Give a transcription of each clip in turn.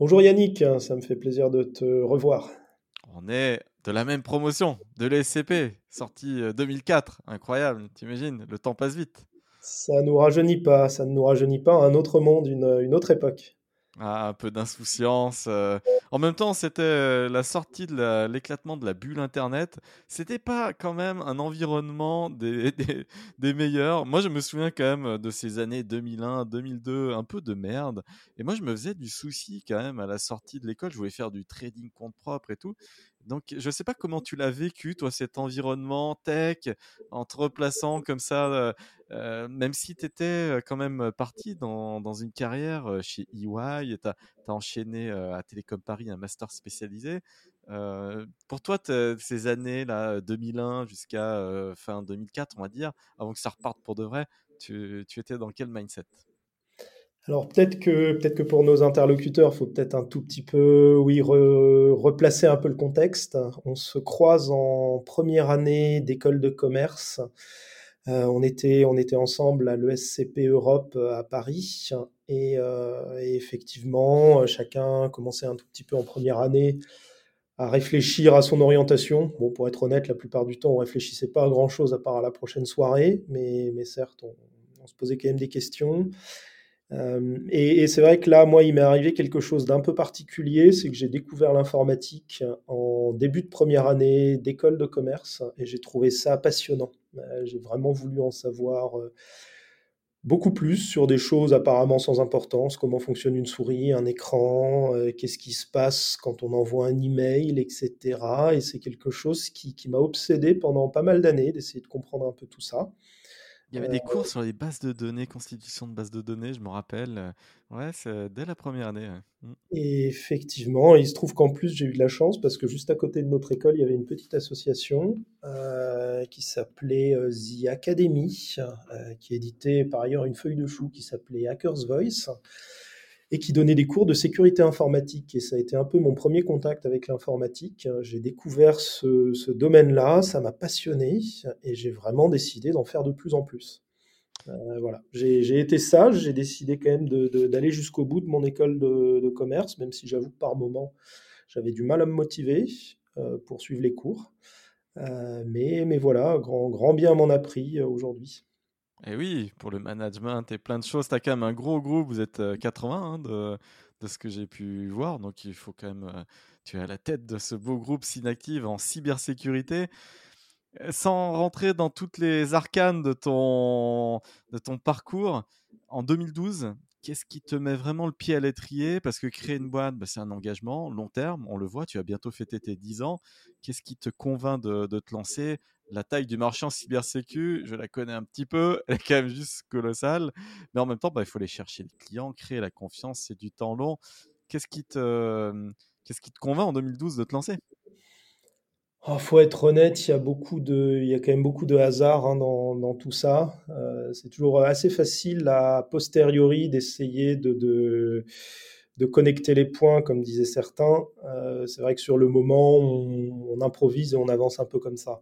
Bonjour Yannick, ça me fait plaisir de te revoir. On est de la même promotion, de l'ESCP, sortie 2004. Euh, Incroyable, t'imagines, le temps passe vite. Ça ne nous rajeunit pas, ça ne nous rajeunit pas. Un autre monde, une autre époque. Ah, un peu d'insouciance. Euh. En même temps, c'était euh, la sortie de l'éclatement de la bulle Internet. C'était pas quand même un environnement des, des, meilleurs. Moi, je me souviens quand même de ces années 2001, 2002, un peu de merde. Et moi, je me faisais du souci quand même à la sortie de l'école. Je voulais faire du trading compte propre et tout. Donc, je ne sais pas comment tu l'as vécu, toi, cet environnement tech, en te replaçant comme ça, euh, euh, même si tu étais quand même parti dans, une carrière chez EY, tu as, enchaîné à Télécom Paris un master spécialisé. Euh, pour toi, ces années-là, 2001 jusqu'à fin 2004, on va dire, avant que ça reparte pour de vrai, tu, tu étais dans quel mindset? Alors peut-être que, peut que pour nos interlocuteurs, faut peut-être un tout petit peu, oui, replacer un peu le contexte. On se croise en première année d'école de commerce. Euh, on, était, on était ensemble à l'ESCP Europe euh, à Paris. Et, euh, effectivement, chacun commençait un tout petit peu en première année à réfléchir à son orientation. Bon, pour être honnête, la plupart du temps, on réfléchissait pas à grand-chose à part à la prochaine soirée, mais, mais certes, on, on se posait quand même des questions. Euh, et, c'est vrai que là, moi, il m'est arrivé quelque chose d'un peu particulier, c'est que j'ai découvert l'informatique en début de première année d'école de commerce et j'ai trouvé ça passionnant. Euh, j'ai vraiment voulu en savoir euh, beaucoup plus sur des choses apparemment sans importance, comment fonctionne une souris, un écran, qu'est-ce qui se passe quand on envoie un email, etc. Et c'est quelque chose qui m'a obsédé pendant pas mal d'années d'essayer de comprendre un peu tout ça. Il y avait des cours sur les bases de données, constitution de bases de données, je me rappelle. Ouais, c'est dès la première année. Mmh. Effectivement, il se trouve qu'en plus, j'ai eu de la chance parce que juste à côté de notre école, il y avait une petite association euh, qui s'appelait euh, The Academy, euh, qui éditait par ailleurs une feuille de chou qui s'appelait Hacker's Voice et qui donnait des cours de sécurité informatique. Et ça a été un peu mon premier contact avec l'informatique. J'ai découvert ce, domaine-là, ça m'a passionné et j'ai vraiment décidé d'en faire de plus en plus. Euh, voilà, j'ai été sage, j'ai décidé quand même d'aller jusqu'au bout de mon école de, commerce, même si j'avoue que par moment j'avais du mal à me motiver euh, pour suivre les cours. Euh, mais, mais voilà, grand, grand bien m'en a pris aujourd'hui. Et oui, pour le management et plein de choses, tu as quand même un gros groupe, vous êtes 80 euh, hein, de, de, ce que j'ai pu voir, donc il faut quand même, euh, tu es à la tête de ce beau groupe Synactive en cybersécurité. Euh, sans rentrer dans toutes les arcanes de ton, de ton parcours, en 2012, qu'est-ce qui te met vraiment le pied à l'étrier? Parce que créer une boîte, bah, c'est un engagement long terme, on le voit, tu as bientôt fêté tes 10 ans. Qu'est-ce qui te convainc de, de te lancer? La taille du marché en cybersécu, je la connais un petit peu, elle est quand même juste colossale. Mais en même temps, bah, il faut aller chercher les clients, créer la confiance, c'est du temps long. Qu'est-ce qui te, qu'est-ce qui te convainc en 2012 de te lancer? Oh, faut être honnête, il y a y a quand même beaucoup de hasard hein, dans, tout ça. Euh, c'est toujours assez facile à posteriori d'essayer de, de, connecter les points, comme disaient certains. Euh, c'est vrai que sur le moment, on, improvise et on avance un peu comme ça.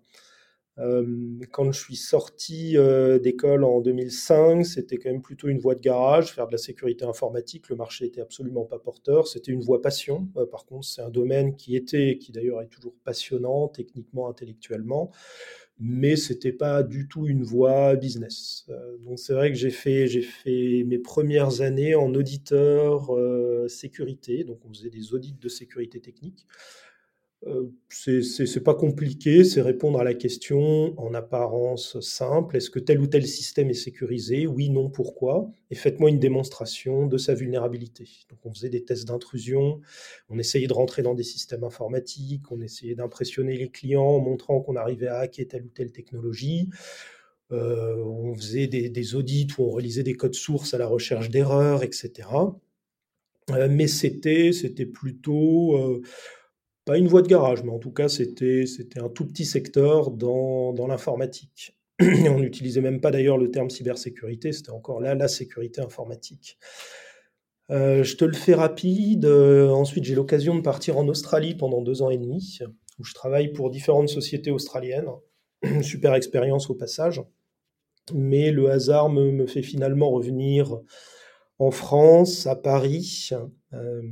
Euh, quand je suis sorti euh, d'école en 2005, c'était quand même plutôt une voie de garage, faire de la sécurité informatique. Le marché était absolument pas porteur. C'était une voie passion. Euh, par contre, c'est un domaine qui était, qui d'ailleurs est toujours passionnant, techniquement, intellectuellement, mais c'était pas du tout une voie business. donc c'est vrai que j'ai fait, j'ai fait mes premières années en auditeur sécurité. Donc on faisait des audits de sécurité technique. Euh, c'est pas compliqué, c'est répondre à la question en apparence simple. Est-ce que tel ou tel système est sécurisé? Oui, non, pourquoi? Et faites-moi une démonstration de sa vulnérabilité. Donc on faisait des tests d'intrusion, on essayait de rentrer dans des systèmes informatiques, on essayait d'impressionner les clients en montrant qu'on arrivait à hacker telle ou telle technologie. Euh, on faisait des, audits où on relisait des codes sources à la recherche d'erreurs, etc. mais c'était, c'était plutôt pas une voie de garage, mais en tout cas, c'était, un tout petit secteur dans, l'informatique. On n'utilisait même pas d'ailleurs le terme cybersécurité, c'était encore là la sécurité informatique. Euh, je te le fais rapide. Euh, ensuite, j'ai l'occasion de partir en Australie pendant deux ans et demi, où je travaille pour différentes sociétés australiennes. Super expérience au passage. Mais le hasard me fait finalement revenir en France, à Paris. Euh,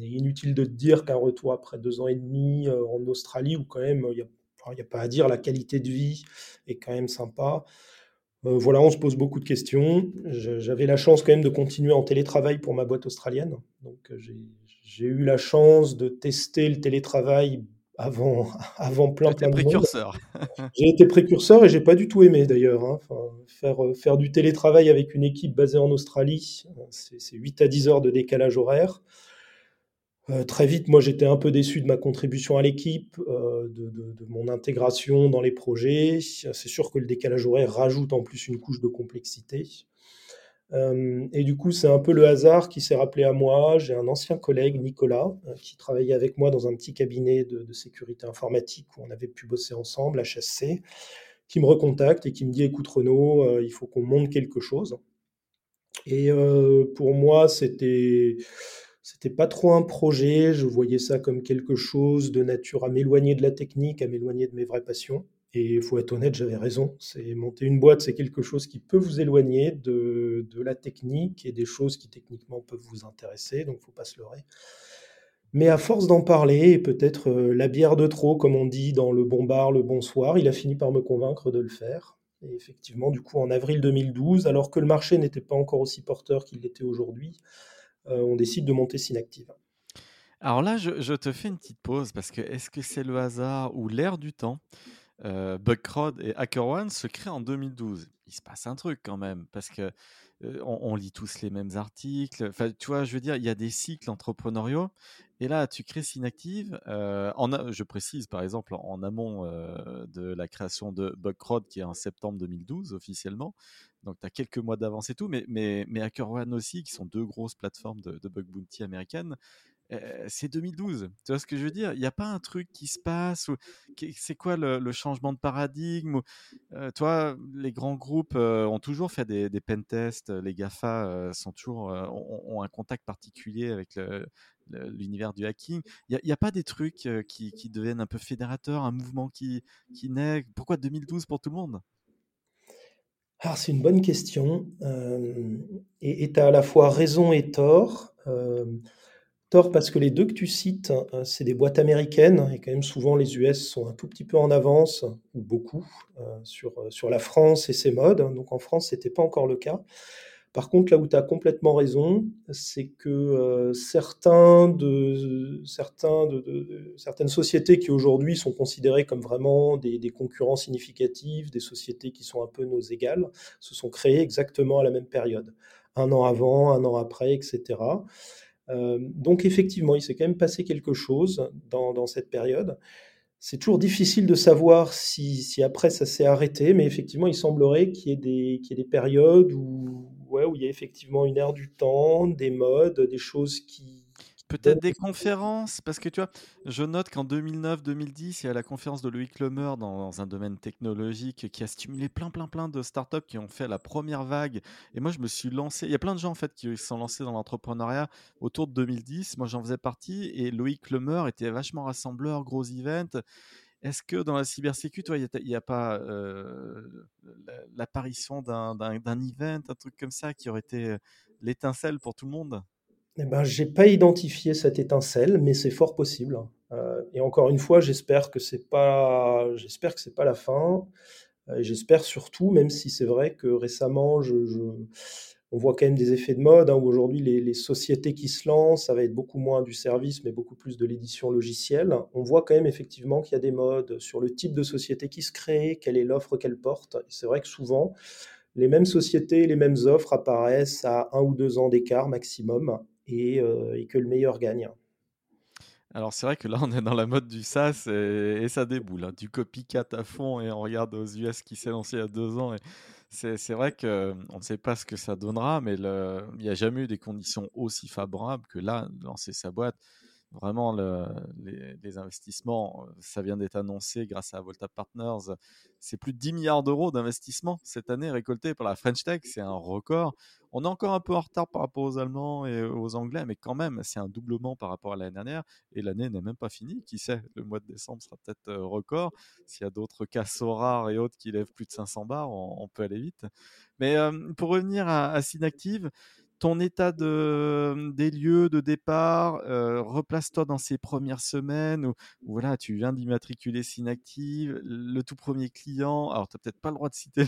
inutile de te dire qu'un retour après deux ans et demi euh, en Australie, où quand même, il n'y a, pas à dire, la qualité de vie est quand même sympa. Euh, voilà, on se pose beaucoup de questions. J'avais la chance quand même de continuer en télétravail pour ma boîte australienne. Donc j'ai eu la chance de tester le télétravail avant, avant plein, plein de précurseur. j'ai été précurseur et j'ai pas du tout aimé d'ailleurs. Hein. faire, faire du télétravail avec une équipe basée en Australie, c'est 8 à 10 heures de décalage horaire. Euh, très vite, moi, j'étais un peu déçu de ma contribution à l'équipe, euh, de, mon intégration dans les projets. C'est sûr que le décalage horaire rajoute en plus une couche de complexité. Euh, et du coup, c'est un peu le hasard qui s'est rappelé à moi. J'ai un ancien collègue, Nicolas, qui travaillait avec moi dans un petit cabinet de, sécurité informatique où on avait pu bosser ensemble, HSC, qui me recontacte et qui me dit, écoute Renaud, il faut qu'on monte quelque chose. Et pour moi, c'était c'était pas trop un projet, je voyais ça comme quelque chose de nature à m'éloigner de la technique, à m'éloigner de mes vraies passions. Et il faut être honnête, j'avais raison. C'est monter une boîte, c'est quelque chose qui peut vous éloigner de, la technique et des choses qui techniquement peuvent vous intéresser, donc faut pas se leurrer. Mais à force d'en parler, et peut-être euh, la bière de trop, comme on dit dans le bon bar, le bonsoir, il a fini par me convaincre de le faire. Et effectivement, du coup, en avril 2012, alors que le marché n'était pas encore aussi porteur qu'il l'était aujourd'hui, euh, on décide de monter Synactive. Alors là, je, te fais une petite pause parce que est-ce que c'est le hasard ou l'air du temps euh, et HackerOne se créent en 2012. Il se passe un truc quand même parce que euh, on, lit tous les mêmes articles. Enfin, tu vois, je veux dire, il y a des cycles entrepreneuriaux. Et là, tu crées Synactive. en je précise, par exemple, en amont de la création de Bugcrowd, qui est en septembre 2012 officiellement. Donc, tu as quelques mois d'avance et tout, mais, mais, mais HackerOne aussi, qui sont deux grosses plateformes de, bug bounty américaines, euh, c'est 2012. Tu vois ce que je veux dire? Il n'y a pas un truc qui se passe ou C'est quoi le, changement de paradigme euh, Toi, les grands groupes euh, ont toujours fait des, pentests. Les GAFA sont toujours, ont, un contact particulier avec l'univers du hacking. Il n'y a, pas des trucs qui, deviennent un peu fédérateurs, un mouvement qui, qui naît? Pourquoi 2012 pour tout le monde? Alors, c'est une bonne question. Euh, et tu as à la fois raison et tort. Euh, parce que les deux que tu cites, euh, c'est des boîtes américaines, et quand même souvent les US sont un tout petit peu en avance, ou beaucoup, sur, sur la France et ses modes. Donc en France, ce n'était pas encore le cas. Par contre, là où tu as complètement raison, c'est que euh, certains de, certaines sociétés qui aujourd'hui sont considérées comme vraiment des, concurrents significatifs, des sociétés qui sont un peu nos égales, se sont créées exactement à la même période. Un an avant, un an après, etc. Euh, donc effectivement, il s'est quand même passé quelque chose dans, cette période. C'est toujours difficile de savoir si, après ça s'est arrêté, mais effectivement, il semblerait qu'il y ait des, périodes où il y a effectivement une ère du temps, des modes, des choses qui... Peut-être des conférences, parce que tu vois, je note qu'en 2009-2010, il y a la conférence de Loïc Lemer dans, un domaine technologique qui a stimulé plein, plein, plein de startups qui ont fait la première vague. Et moi, je me suis lancé. Il y a plein de gens en fait qui se sont lancés dans l'entrepreneuriat autour de 2010. Moi, j'en faisais partie. Et Loïc Lemer était vachement rassembleur, gros event. Est-ce que dans la cybersécurité, il n'y a, pas euh, l'apparition d'un event, un truc comme ça, qui aurait été euh, l'étincelle pour tout le monde? Eh ben, j'ai pas identifié cette étincelle, mais c'est fort possible. Euh, et encore une fois, j'espère que c'est pas, j'espère que c'est pas la fin. Et j'espère surtout, même si c'est vrai que récemment, on voit quand même des effets de mode, hein, où aujourd'hui les, sociétés qui se lancent, ça va être beaucoup moins du service, mais beaucoup plus de l'édition logicielle. On voit quand même effectivement qu'il y a des modes sur le type de société qui se crée, quelle est l'offre qu'elle porte. C'est vrai que souvent, les mêmes sociétés, les mêmes offres apparaissent à un ou deux ans d'écart maximum, et, euh, et que le meilleur gagne. Alors c'est vrai que là on est dans la mode du SaaS et, ça déboule, hein. du copycat à fond et on regarde aux US qui s'est lancé il y a deux ans et c'est vrai qu'on ne sait pas ce que ça donnera, mais il n'y a jamais eu des conditions aussi favorables que là, lancer sa boîte. Vraiment, le, les, investissements, ça vient d'être annoncé grâce à Volta Partners. C'est plus de 10 milliards d'euros d'investissement cette année récoltés par la French Tech. C'est un record. On est encore un peu en retard par rapport aux Allemands et aux Anglais, mais quand même, c'est un doublement par rapport à l'année dernière. Et l'année n'est même pas finie. Qui sait, le mois de décembre sera peut-être euh, record. S'il y a d'autres cassos rares et autres qui lèvent plus de 500 bars, on, peut aller vite. Mais euh, pour revenir à, à Synactive, ton état de, des lieux de départ, euh, replace-toi dans ces premières semaines où, voilà, tu viens d'immatriculer Synactive, le tout premier client. Alors, tu n'as peut-être pas le droit de citer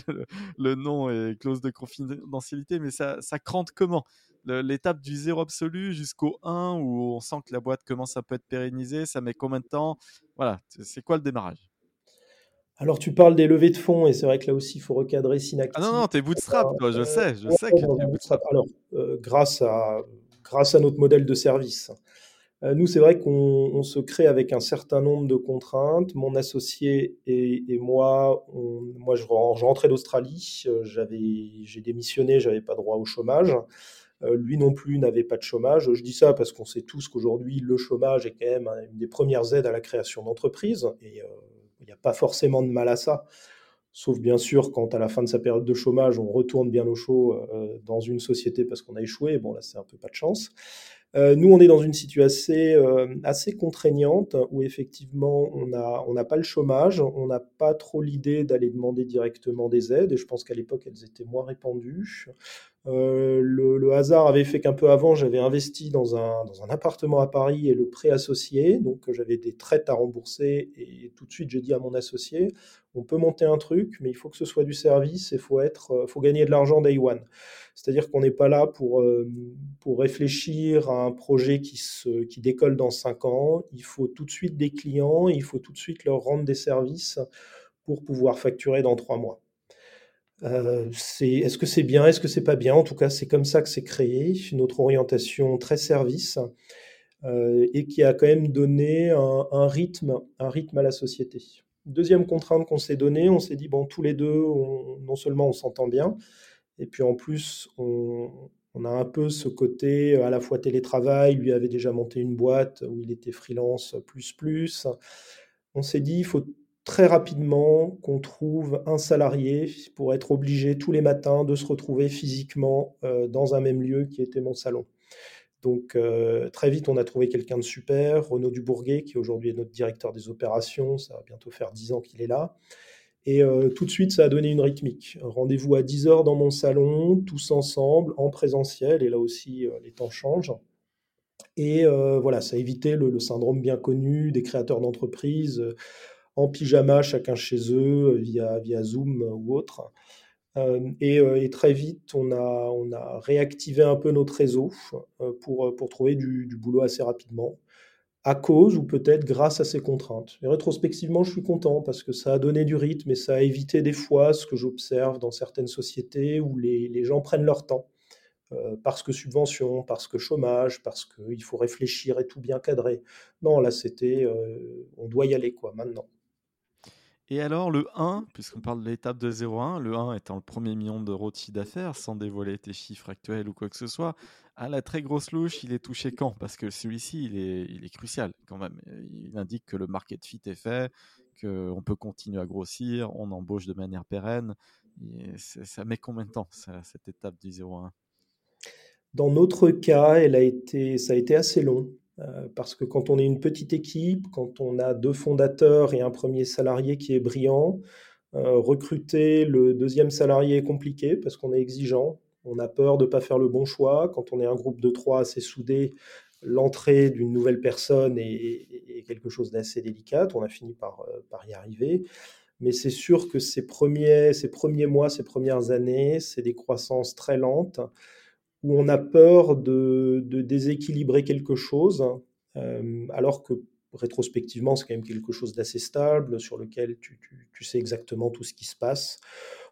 le, nom et clause de confidentialité, mais ça, crante comment? L'étape du zéro absolu jusqu'au 1 où on sent que la boîte commence à peut être pérennisée, ça met combien de temps? Voilà, c'est quoi le démarrage? Alors, tu parles des levées de fonds, et c'est vrai que là aussi, il faut recadrer Synactive. Ah non, non, t'es bootstrap, toi, je euh, sais, je sais que tu bootstrap. Alors, euh, grâce, à, grâce à notre modèle de service. Euh, nous, c'est vrai qu'on se crée avec un certain nombre de contraintes. Mon associé et, moi, moi, je, rentrais d'Australie, j'ai démissionné, j'avais pas droit au chômage. lui non plus n'avait pas de chômage. Je dis ça parce qu'on sait tous qu'aujourd'hui, le chômage est quand même une des premières aides à la création d'entreprises. Et il n'y a pas forcément de mal à ça. Sauf bien sûr quand à la fin de sa période de chômage, on retourne bien au chaud euh, dans une société parce qu'on a échoué. Bon, là, c'est un peu pas de chance. Euh, nous, on est dans une situation assez, euh, assez contraignante où effectivement, on n'a pas le chômage, on n'a pas trop l'idée d'aller demander directement des aides, et je pense qu'à l'époque, elles étaient moins répandues. Euh, le, hasard avait fait qu'un peu avant, j'avais investi dans un, appartement à Paris et le prêt associé. Donc, j'avais des traites à rembourser et tout de suite, j'ai dit à mon associé on peut monter un truc, mais il faut que ce soit du service et il faut, être, faut gagner de l'argent day one. C'est-à-dire qu'on n'est pas là pour, euh, réfléchir à un projet qui, qui décolle dans cinq ans. Il faut tout de suite des clients, il faut tout de suite leur rendre des services pour pouvoir facturer dans trois mois. Euh, est-ce que c'est bien, est-ce que c'est pas bien? En tout cas, c'est comme ça que c'est créé, notre orientation très service euh, et qui a quand même donné un, rythme, un rythme à la société. Deuxième contrainte qu'on s'est donnée, on s'est dit bon, tous les deux, non seulement on s'entend bien, et puis en plus, on, on, a un peu ce côté à la fois télétravail. Lui avait déjà monté une boîte où il était freelance plus plus. On s'est dit il faut très rapidement qu'on trouve un salarié pour être obligé tous les matins de se retrouver physiquement euh, dans un même lieu qui était mon salon. Donc euh, très vite, on a trouvé quelqu'un de super, Renaud Dubourguet, qui aujourd'hui est notre directeur des opérations, ça va bientôt faire 10 ans qu'il est là. Et euh, tout de suite, ça a donné une rythmique. Rendez-vous à 10 heures dans mon salon, tous ensemble, en présentiel, et là aussi, les temps changent. Et voilà, ça a évité le, le, syndrome bien connu des créateurs d'entreprises en pyjama, chacun chez eux, via, via Zoom ou autre. Euh, euh, et, très vite, on a, on a réactivé un peu notre réseau euh, pour, pour trouver du, boulot assez rapidement, à cause ou peut-être grâce à ces contraintes. Et rétrospectivement, je suis content parce que ça a donné du rythme et ça a évité des fois ce que j'observe dans certaines sociétés où les, les, gens prennent leur temps. parce que subvention, parce que chômage, parce qu'il faut réfléchir et tout bien cadrer. Non, là, c'était, on doit y aller, quoi, maintenant. Et alors, le 1, puisqu'on parle de l'étape de 0-1, le 1 étant le premier million d'euros de chiffre d'affaires, sans dévoiler tes chiffres actuels ou quoi que ce soit, à la très grosse louche, il est touché quand? Parce que celui-ci, il est, il est crucial quand même. Il indique que le market fit est fait, qu'on peut continuer à grossir, on embauche de manière pérenne. ça met combien de temps, cette étape du 0-1 Dans notre cas, elle a été, ça a été assez long. Euh, parce que quand on est une petite équipe, quand on a deux fondateurs et un premier salarié qui est brillant, euh, recruter le deuxième salarié est compliqué parce qu'on est exigeant, on a peur de ne pas faire le bon choix. Quand on est un groupe de trois assez soudé, l'entrée d'une nouvelle personne est, quelque chose d'assez délicat. On a fini par, euh, par y arriver. Mais c'est sûr que ces premiers, ces premiers mois, ces premières années, c'est des croissances très lentes où on a peur de, déséquilibrer quelque chose, euh, alors que rétrospectivement, c'est quand même quelque chose d'assez stable, sur lequel tu, sais exactement tout ce qui se passe.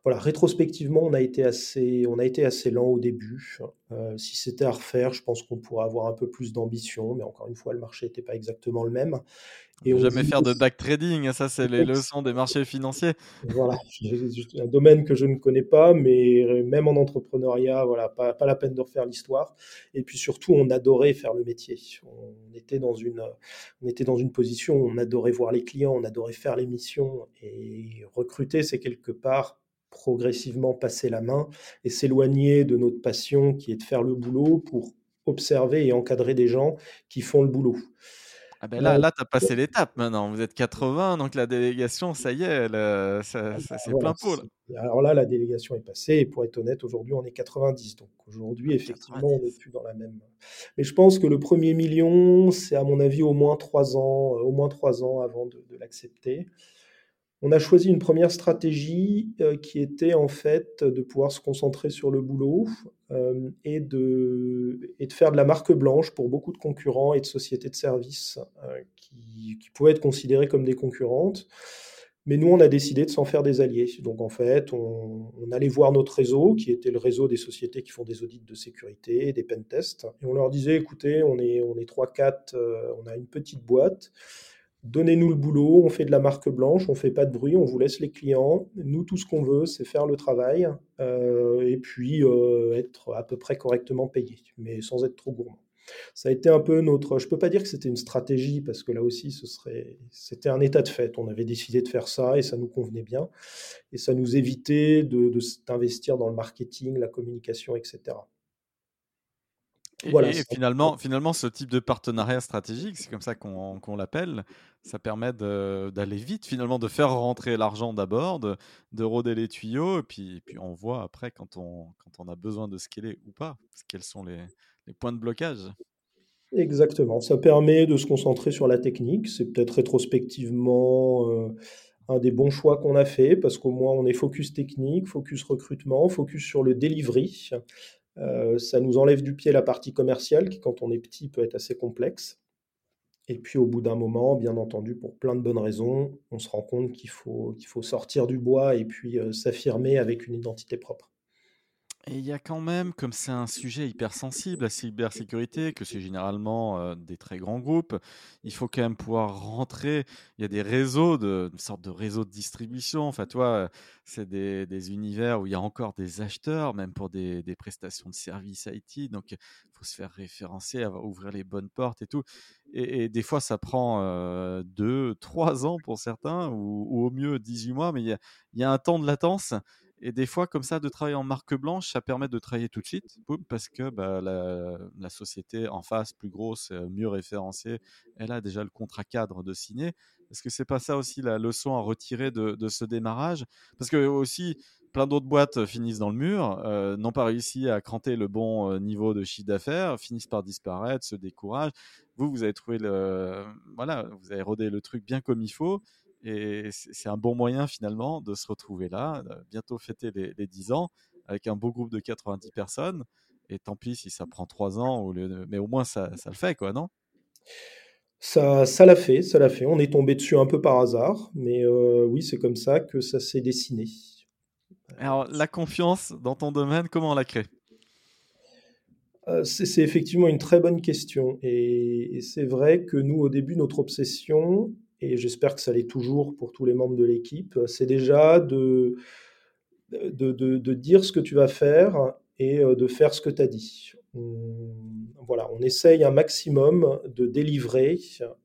voilà, rétrospectivement, on a été assez, on a été assez lent au début. Euh, si c'était à refaire, je pense qu'on pourrait avoir un peu plus d'ambition, mais encore une fois, le marché n'était pas exactement le même. Et on jamais faire de back trading, ça c'est les leçons des marchés financiers. Voilà, un domaine que je ne connais pas, mais même en entrepreneuriat, voilà, pas, pas la peine de refaire l'histoire. Et puis surtout, on adorait faire le métier. On était dans une, on était dans une position où on adorait voir les clients, on adorait faire les missions et recruter, c'est quelque part progressivement passer la main et s'éloigner de notre passion qui est de faire le boulot pour observer et encadrer des gens qui font le boulot. Ah ben là, là tu as passé l'étape maintenant. Vous êtes 80, donc la délégation, ça y est, ah bah c'est plein pot. Alors là, la délégation est passée, et pour être honnête, aujourd'hui, on est 90. Donc aujourd'hui, ah, effectivement, on n'est plus dans la même. Mais je pense que le premier million, c'est à mon avis au moins trois ans, euh, au moins trois ans avant de l'accepter on a choisi une première stratégie euh, qui était en fait de pouvoir se concentrer sur le boulot euh, et, de, faire de la marque blanche pour beaucoup de concurrents et de sociétés de services euh, qui, pouvaient être considérées comme des concurrentes. Mais nous, on a décidé de s'en faire des alliés. Donc en fait, on, allait voir notre réseau, qui était le réseau des sociétés qui font des audits de sécurité, des pen tests, et on leur disait, écoutez, on est, on est 3-4, on a une petite boîte donnez-nous le boulot, on fait de la marque blanche, on fait pas de bruit, on vous laisse les clients. Nous, tout ce qu'on veut, c'est faire le travail euh, et puis euh, être à peu près correctement payé, mais sans être trop gourmand. Ça a été un peu notre. Je peux pas dire que c'était une stratégie parce que là aussi, ce serait, c'était un état de fait. On avait décidé de faire ça et ça nous convenait bien et ça nous évitait de, d'investir dans le marketing, la communication, etc. Et, finalement, finalement, ce type de partenariat stratégique, c'est comme ça qu'on l'appelle, ça permet d'aller vite, finalement, de faire rentrer l'argent d'abord, de, de, rôder les tuyaux, et puis, puis on voit après quand on, quand on a besoin de scaler ou pas, quels sont les, les points de blocage. Exactement, ça permet de se concentrer sur la technique, c'est peut-être rétrospectivement euh, un des bons choix qu'on a fait, parce qu'au moins on est focus technique, focus recrutement, focus sur le delivery. Euh, ça nous enlève du pied la partie commerciale qui, quand on est petit, peut être assez complexe. Et puis au bout d'un moment, bien entendu, pour plein de bonnes raisons, on se rend compte qu'il faut, qu'il faut sortir du bois et puis euh, s'affirmer avec une identité propre. Et il y a quand même, comme c'est un sujet hyper sensible, la cybersécurité, que c'est généralement euh, des très grands groupes, il faut quand même pouvoir rentrer. Il y a des réseaux, de, une sorte de réseau de distribution. Enfin, toi, c'est des, univers où il y a encore des acheteurs, même pour des, prestations de services IT. Donc, il faut se faire référencer, ouvrir les bonnes portes et tout. Et, des fois, ça prend euh, deux, trois ans pour certains, ou, au mieux 18 mois, mais il y a un temps de latence. Et des fois, comme ça, de travailler en marque blanche, ça permet de travailler tout de suite, parce que bah, la, société en face, plus grosse, euh, mieux référencée, elle a déjà le contrat cadre de signer. Est-ce que c'est pas ça aussi la leçon à retirer de, ce démarrage? Parce que aussi, plein d'autres boîtes finissent dans le mur, euh, n'ont pas réussi à cranter le bon euh, niveau de chiffre d'affaires, finissent par disparaître, se découragent. Vous, vous avez trouvé le, voilà, vous avez rodé le truc bien comme il faut. Et c'est un bon moyen finalement de se retrouver là, bientôt fêter les, les, 10 ans avec un beau groupe de 90 personnes. Et tant pis si ça prend 3 ans, mais au moins ça, ça le fait, quoi, non? Ça, ça l'a fait, ça l'a fait. On est tombé dessus un peu par hasard, mais euh, oui, c'est comme ça que ça s'est dessiné. Alors, la confiance dans ton domaine, comment on la crée? Euh, c'est effectivement une très bonne question. Et, et c'est vrai que nous, au début, notre obsession, et j'espère que ça l'est toujours pour tous les membres de l'équipe, c'est déjà de, dire ce que tu vas faire et euh, de faire ce que tu as dit. Voilà, on essaye un maximum de délivrer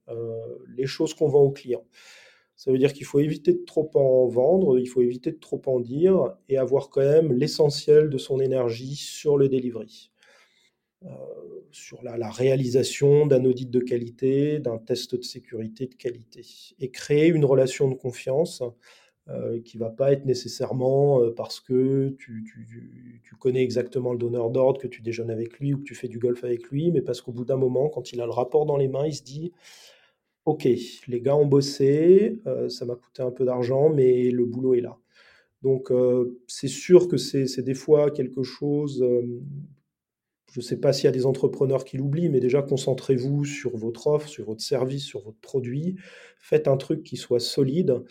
euh, les choses qu'on vend aux clients. Ça veut dire qu'il faut éviter de trop en vendre, il faut éviter de trop en dire et avoir quand même l'essentiel de son énergie sur le delivery. Euh, sur la, réalisation d'un audit de qualité, d'un test de sécurité de qualité, et créer une relation de confiance euh, qui va pas être nécessairement euh, parce que tu, tu, connais exactement le donneur d'ordre, que tu déjeunes avec lui ou que tu fais du golf avec lui, mais parce qu'au bout d'un moment, quand il a le rapport dans les mains, il se dit Ok, les gars ont bossé, ça m'a coûté un peu d'argent, mais le boulot est là. Donc, c'est sûr que c'est des fois quelque chose je ne sais pas s'il y a des entrepreneurs qui l'oublient, mais déjà concentrez-vous sur votre offre, sur votre service, sur votre produit. Faites un truc qui soit solide.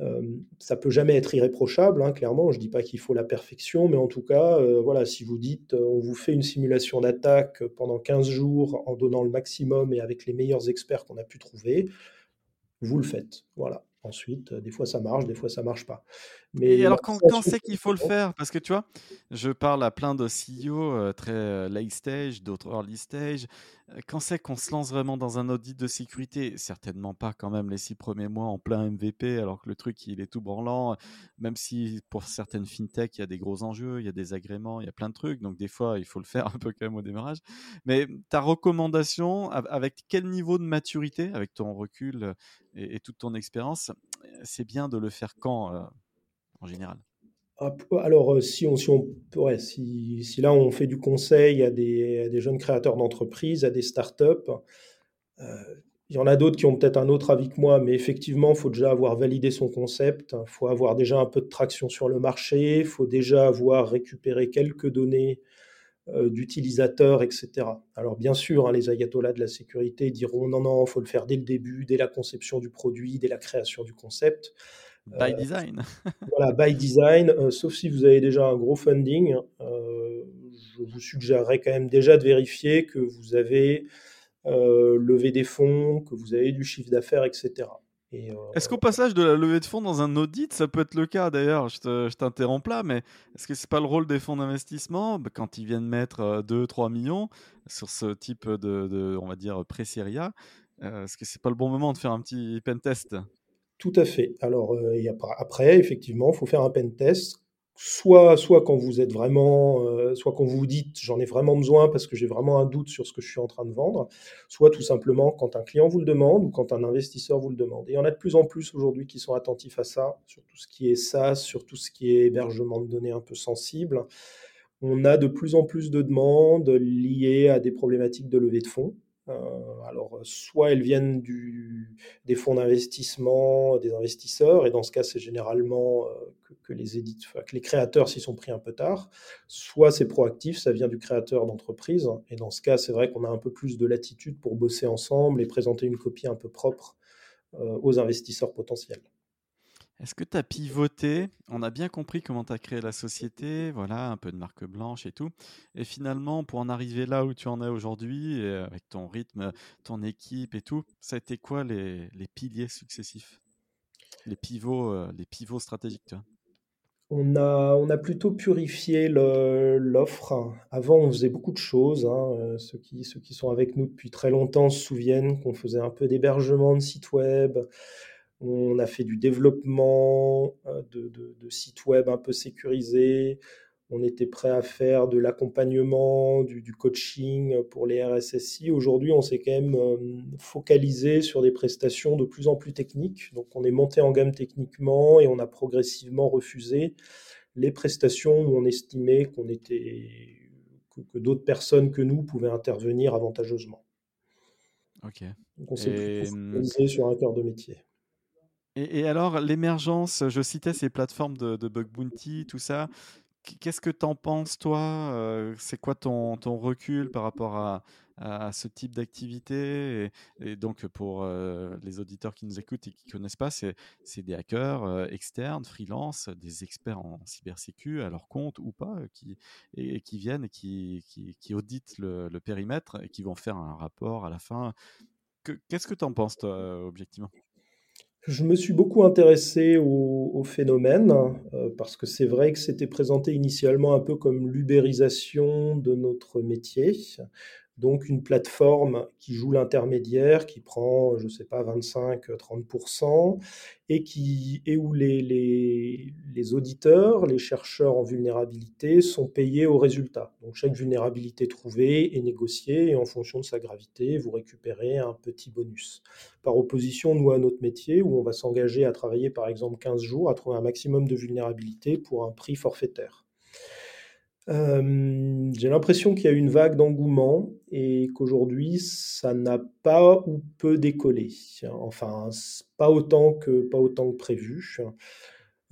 Euh, ça peut jamais être irréprochable, hein, clairement. Je dis pas qu'il faut la perfection, mais en tout cas, euh, voilà, si vous dites, on vous fait une simulation d'attaque pendant 15 jours en donnant le maximum et avec les meilleurs experts qu'on a pu trouver, vous le faites. Voilà. Ensuite, des fois ça marche, des fois ça marche pas. Mais et alors, quand, quand c'est qu'il faut le faire? Parce que tu vois, je parle à plein de CEO euh, très euh, late stage, d'autres early stage. Euh, quand c'est qu'on se lance vraiment dans un audit de sécurité Certainement pas quand même les six premiers mois en plein MVP, alors que le truc il est tout branlant. Même si pour certaines fintech, il y a des gros enjeux, il y a des agréments, il y a plein de trucs. Donc des fois, il faut le faire un peu quand même au démarrage. Mais ta recommandation, avec quel niveau de maturité, avec ton recul et, toute ton expérience, c'est bien de le faire quand général ah, alors, euh, si, on, là on fait du conseil à des, jeunes créateurs d'entreprises, à des startups, euh, il y en a d'autres qui ont peut-être un autre avis que moi, mais effectivement, il faut déjà avoir validé son concept, il faut avoir déjà un peu de traction sur le marché, il faut déjà avoir récupéré quelques données euh, d'utilisateurs, etc. Alors bien sûr, hein, les ayatollahs de la sécurité diront non, non, il faut le faire dès le début, dès la conception du produit, dès la création du concept. By euh, design. voilà, by design, euh, sauf si vous avez déjà un gros funding. Euh, je vous suggérerais quand même déjà de vérifier que vous avez levé des fonds, que vous avez du chiffre d'affaires, etc. est-ce qu'au passage de la levée de fonds dans un audit, ça peut être le cas d'ailleurs Je t'interromps là, mais est-ce que c'est pas le rôle des fonds d'investissement bah, quand ils viennent mettre 2-3 millions sur ce type de, on va dire, pré-séria Est-ce que c'est pas le bon moment de faire un petit pen test? Tout à fait. Alors, euh, après, effectivement, il faut faire un pen test. Soit, soit quand vous êtes vraiment, euh, soit quand vous vous dites j'en ai vraiment besoin parce que j'ai vraiment un doute sur ce que je suis en train de vendre, soit tout simplement quand un client vous le demande ou quand un investisseur vous le demande. Et il y en a de plus en plus aujourd'hui qui sont attentifs à ça, sur tout ce qui est SaaS, sur tout ce qui est hébergement de données un peu sensible. On a de plus en plus de demandes liées à des problématiques de levée de fonds. Euh, alors, soit elles viennent du, des fonds d'investissement, des investisseurs, et dans ce cas, c'est généralement euh, que, les que les créateurs s'y sont pris un peu tard, soit c'est proactif, ça vient du créateur d'entreprise, et dans ce cas, c'est vrai qu'on a un peu plus de latitude pour bosser ensemble et présenter une copie un peu propre euh, aux investisseurs potentiels. Est-ce que tu as pivoté? On a bien compris comment tu as créé la société, voilà, un peu de marque blanche et tout. Et finalement, pour en arriver là où tu en es aujourd'hui, avec ton rythme, ton équipe et tout, ça a été quoi les, piliers successifs? Les pivots, euh, les pivots stratégiques on a, on a plutôt purifié l'offre. Avant, on faisait beaucoup de choses. Hein. Euh, ceux, qui, ceux qui sont avec nous depuis très longtemps se souviennent qu'on faisait un peu d'hébergement de sites web, on a fait du développement euh, de, sites web un peu sécurisés. On était prêt à faire de l'accompagnement, du, coaching pour les RSSI. Aujourd'hui, on s'est quand même euh, focalisé sur des prestations de plus en plus techniques. Donc, on est monté en gamme techniquement et on a progressivement refusé les prestations où on estimait qu'on était que, d'autres personnes que nous pouvaient intervenir avantageusement. Ok. Donc, on s'est plutôt focalisé sur un cœur de métier. Et, alors, l'émergence, je citais ces plateformes de, Bug Bounty, tout ça. Qu'est-ce que tu en penses, toi euh, C'est quoi ton, recul par rapport à, ce type d'activité? Et, donc, pour euh, les auditeurs qui nous écoutent et qui ne connaissent pas, c'est des hackers euh, externes, freelance, des experts en cybersécu à leur compte ou pas, qui, et, qui viennent et qui, auditent le, périmètre et qui vont faire un rapport à la fin. Qu'est-ce que tu en penses, toi, objectivement? Je me suis beaucoup intéressé au, phénomène euh, parce que c'est vrai que c'était présenté initialement un peu comme l'ubérisation de notre métier donc une plateforme qui joue l'intermédiaire, qui prend, je ne sais pas, 25-30%, et, qui, et où les, les, les, auditeurs, les chercheurs en vulnérabilité sont payés au résultat. Donc chaque vulnérabilité trouvée est négociée, et en fonction de sa gravité, vous récupérez un petit bonus. Par opposition, nous, à notre métier, où on va s'engager à travailler par exemple 15 jours, à trouver un maximum de vulnérabilité pour un prix forfaitaire. Euh, j'ai l'impression qu'il y a une vague d'engouement et qu'aujourd'hui, ça n'a pas ou peu décollé. Enfin, pas autant que, pas autant que prévu.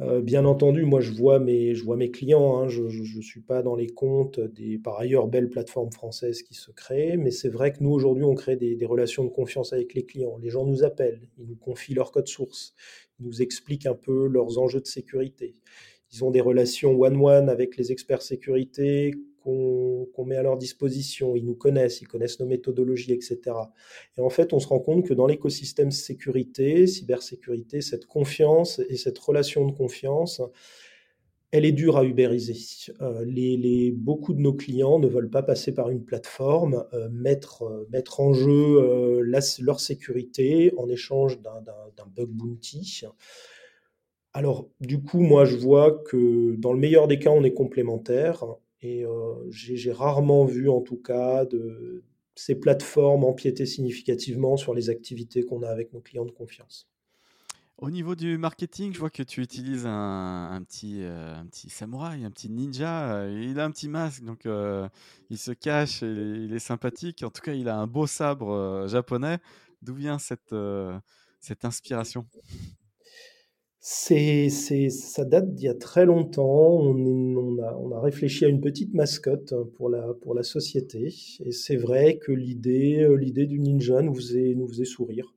Euh, bien entendu, moi je vois mes, clients, hein, je ne suis pas dans les comptes des par ailleurs belles plateformes françaises qui se créent, mais c'est vrai que nous aujourd'hui on crée des relations de confiance avec les clients. Les gens nous appellent, ils nous confient leur code source, ils nous expliquent un peu leurs enjeux de sécurité. Ils ont des relations one-one avec les experts sécurité qu'on met à leur disposition. Ils nous connaissent, ils connaissent nos méthodologies, etc. Et en fait, on se rend compte que dans l'écosystème sécurité, cybersécurité, cette confiance et cette relation de confiance, elle est dure à ubériser. Euh, beaucoup de nos clients ne veulent pas passer par une plateforme, euh, mettre, euh, mettre en jeu leur sécurité en échange d'un bug bounty. Alors, du coup, moi, je vois que dans le meilleur des cas, on est complémentaires. Et euh, j'ai rarement vu, en tout cas, ces plateformes empiéter significativement sur les activités qu'on a avec nos clients de confiance. Au niveau du marketing, je vois que tu utilises un, petit, euh, un petit samouraï, un petit ninja. Il a un petit masque, donc euh, il se cache, il, est sympathique. En tout cas, il a un beau sabre euh, japonais. D'où vient euh, cette inspiration? C'est, ça date d'il y a très longtemps. On, a, réfléchi à une petite mascotte pour la, pour la société. Et c'est vrai que l'idée, l'idée du ninja nous faisait, sourire.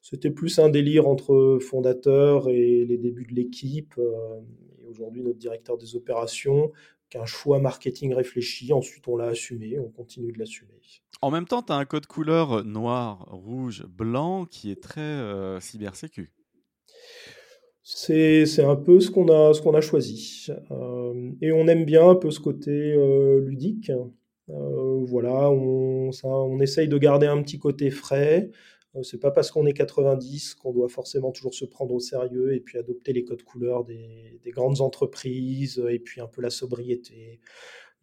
C'était plus un délire entre fondateurs et les débuts de l'équipe. Et aujourd'hui, notre directeur des opérations, qu'un choix marketing réfléchi. Ensuite, on l'a assumé, on continue de l'assumer. En même temps, tu as un code couleur noir, rouge, blanc qui est très euh, cybersécu. C'est un peu ce qu'on a, qu'on a choisi. Euh, et on aime bien un peu ce côté euh, ludique. Euh, voilà, on, ça, on essaye de garder un petit côté frais. C'est pas parce qu'on est 90 qu'on doit forcément toujours se prendre au sérieux et puis adopter les codes couleurs des, des, grandes entreprises et puis un peu la sobriété,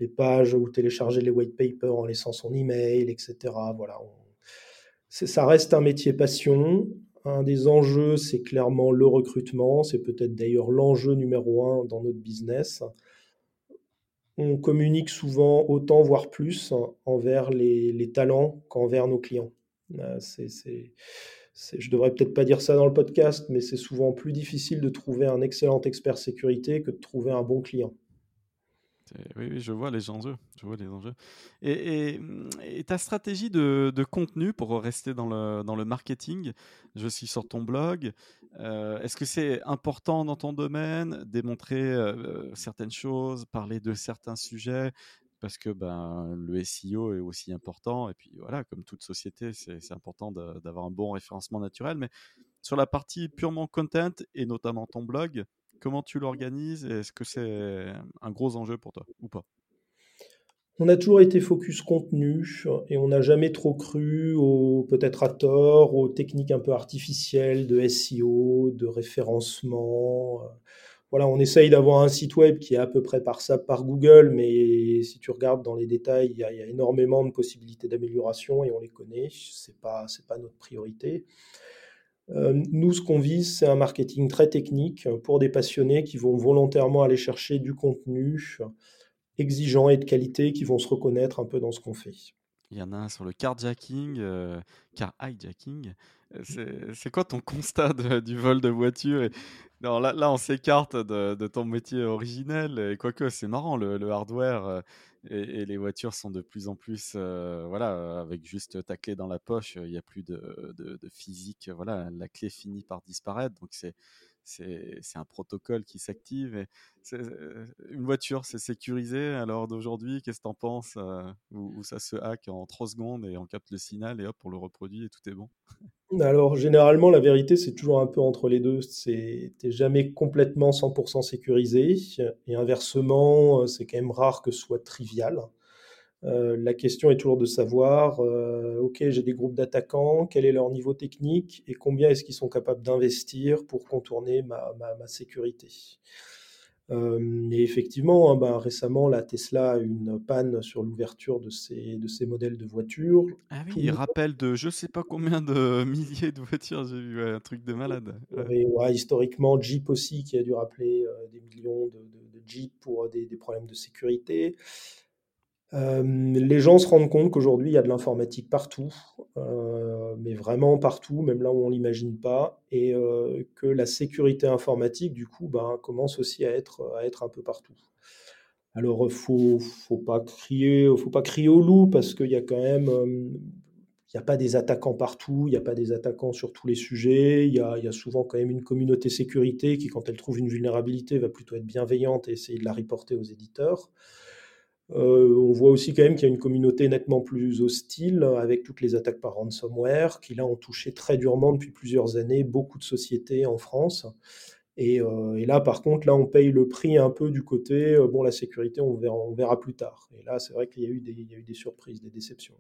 les pages ou télécharger les white papers en laissant son email, etc. Voilà, ça reste un métier passion. Un des enjeux, c'est clairement le recrutement. C'est peut-être d'ailleurs l'enjeu numéro un dans notre business. On communique souvent autant, voire plus, envers les, talents qu'envers nos clients. C'est, c'est, c'est, je devrais peut-être pas dire ça dans le podcast, mais c'est souvent plus difficile de trouver un excellent expert sécurité que de trouver un bon client. Oui, oui, je vois les enjeux. Je vois les enjeux. Et, et ta stratégie de, contenu pour rester dans le, marketing, je suis sur ton blog. Euh, Est-ce que c'est important dans ton domaine démontrer euh, certaines choses, parler de certains sujets? Parce que ben, le SEO est aussi important. Et puis voilà, comme toute société, c'est important d'avoir un bon référencement naturel. Mais sur la partie purement content et notamment ton blog, comment tu l'organises Est-ce que c'est un gros enjeu pour toi ou pas? On a toujours été focus contenu et on n'a jamais trop cru, peut-être à tort, aux techniques un peu artificielles de SEO, de référencement. Voilà, on essaye d'avoir un site web qui est à peu près par ça par Google, mais si tu regardes dans les détails, il y a, y a énormément de possibilités d'amélioration et on les connaît. C'est pas, pas notre priorité. Euh, nous, ce qu'on vise, c'est un marketing très technique pour des passionnés qui vont volontairement aller chercher du contenu exigeant et de qualité, qui vont se reconnaître un peu dans ce qu'on fait. Il y en a un sur le carjacking, euh, car hijacking. C'est quoi ton constat du vol de voiture non, là, là, on s'écarte de, ton métier originel. Et quoique, c'est marrant, le, hardware euh, et, et, les voitures sont de plus en plus, euh, voilà, avec juste ta clé dans la poche, il n'y a plus de, de, de, physique. Voilà, la clé finit par disparaître. Donc, c'est c'est un protocole qui s'active. Une voiture, c'est sécurisé. Alors d'aujourd'hui, qu'est-ce que tu en penses euh, où, ça se hack en 3 secondes et on capte le signal et hop, on le reproduit et tout est bon? Alors généralement, la vérité, c'est toujours un peu entre les deux. Tu n'es jamais complètement 100% sécurisé. Et inversement, c'est quand même rare que ce soit trivial. Euh, la question est toujours de savoir, euh, ok, j'ai des groupes d'attaquants, quel est leur niveau technique et combien est-ce qu'ils sont capables d'investir pour contourner ma, ma, ma sécurité. Euh, et effectivement, hein, ben, récemment, la Tesla a eu une panne sur l'ouverture de ses, de ses modèles de voitures. Ah oui, il rappelle de je sais pas combien de milliers de voitures, j'ai vu ouais, un truc de malade. Ouais. Ouais, historiquement, Jeep aussi, qui a dû rappeler des millions de, de, de Jeep pour des, des, problèmes de sécurité. Les gens se rendent compte qu'aujourd'hui, il y a de l'informatique partout, mais vraiment partout, même là où on ne l'imagine pas, et que la sécurité informatique, du coup, ben, commence aussi à être, un peu partout. Alors, il faut, faut pas crier, au loup parce qu'il y a quand même, il n'y a pas des attaquants partout, il n'y a pas des attaquants sur tous les sujets, il y, a, y, a, souvent quand même une communauté sécurité qui, quand elle trouve une vulnérabilité, va plutôt être bienveillante et essayer de la reporter aux éditeurs. Euh, on voit aussi quand même qu'il y a une communauté nettement plus hostile avec toutes les attaques par ransomware qui là ont touché très durement depuis plusieurs années beaucoup de sociétés en France. Et, euh, là, par contre, là, on paye le prix un peu du côté, euh, bon, la sécurité, on verra, plus tard. Et là, c'est vrai qu'il y, y a eu des surprises, des déceptions.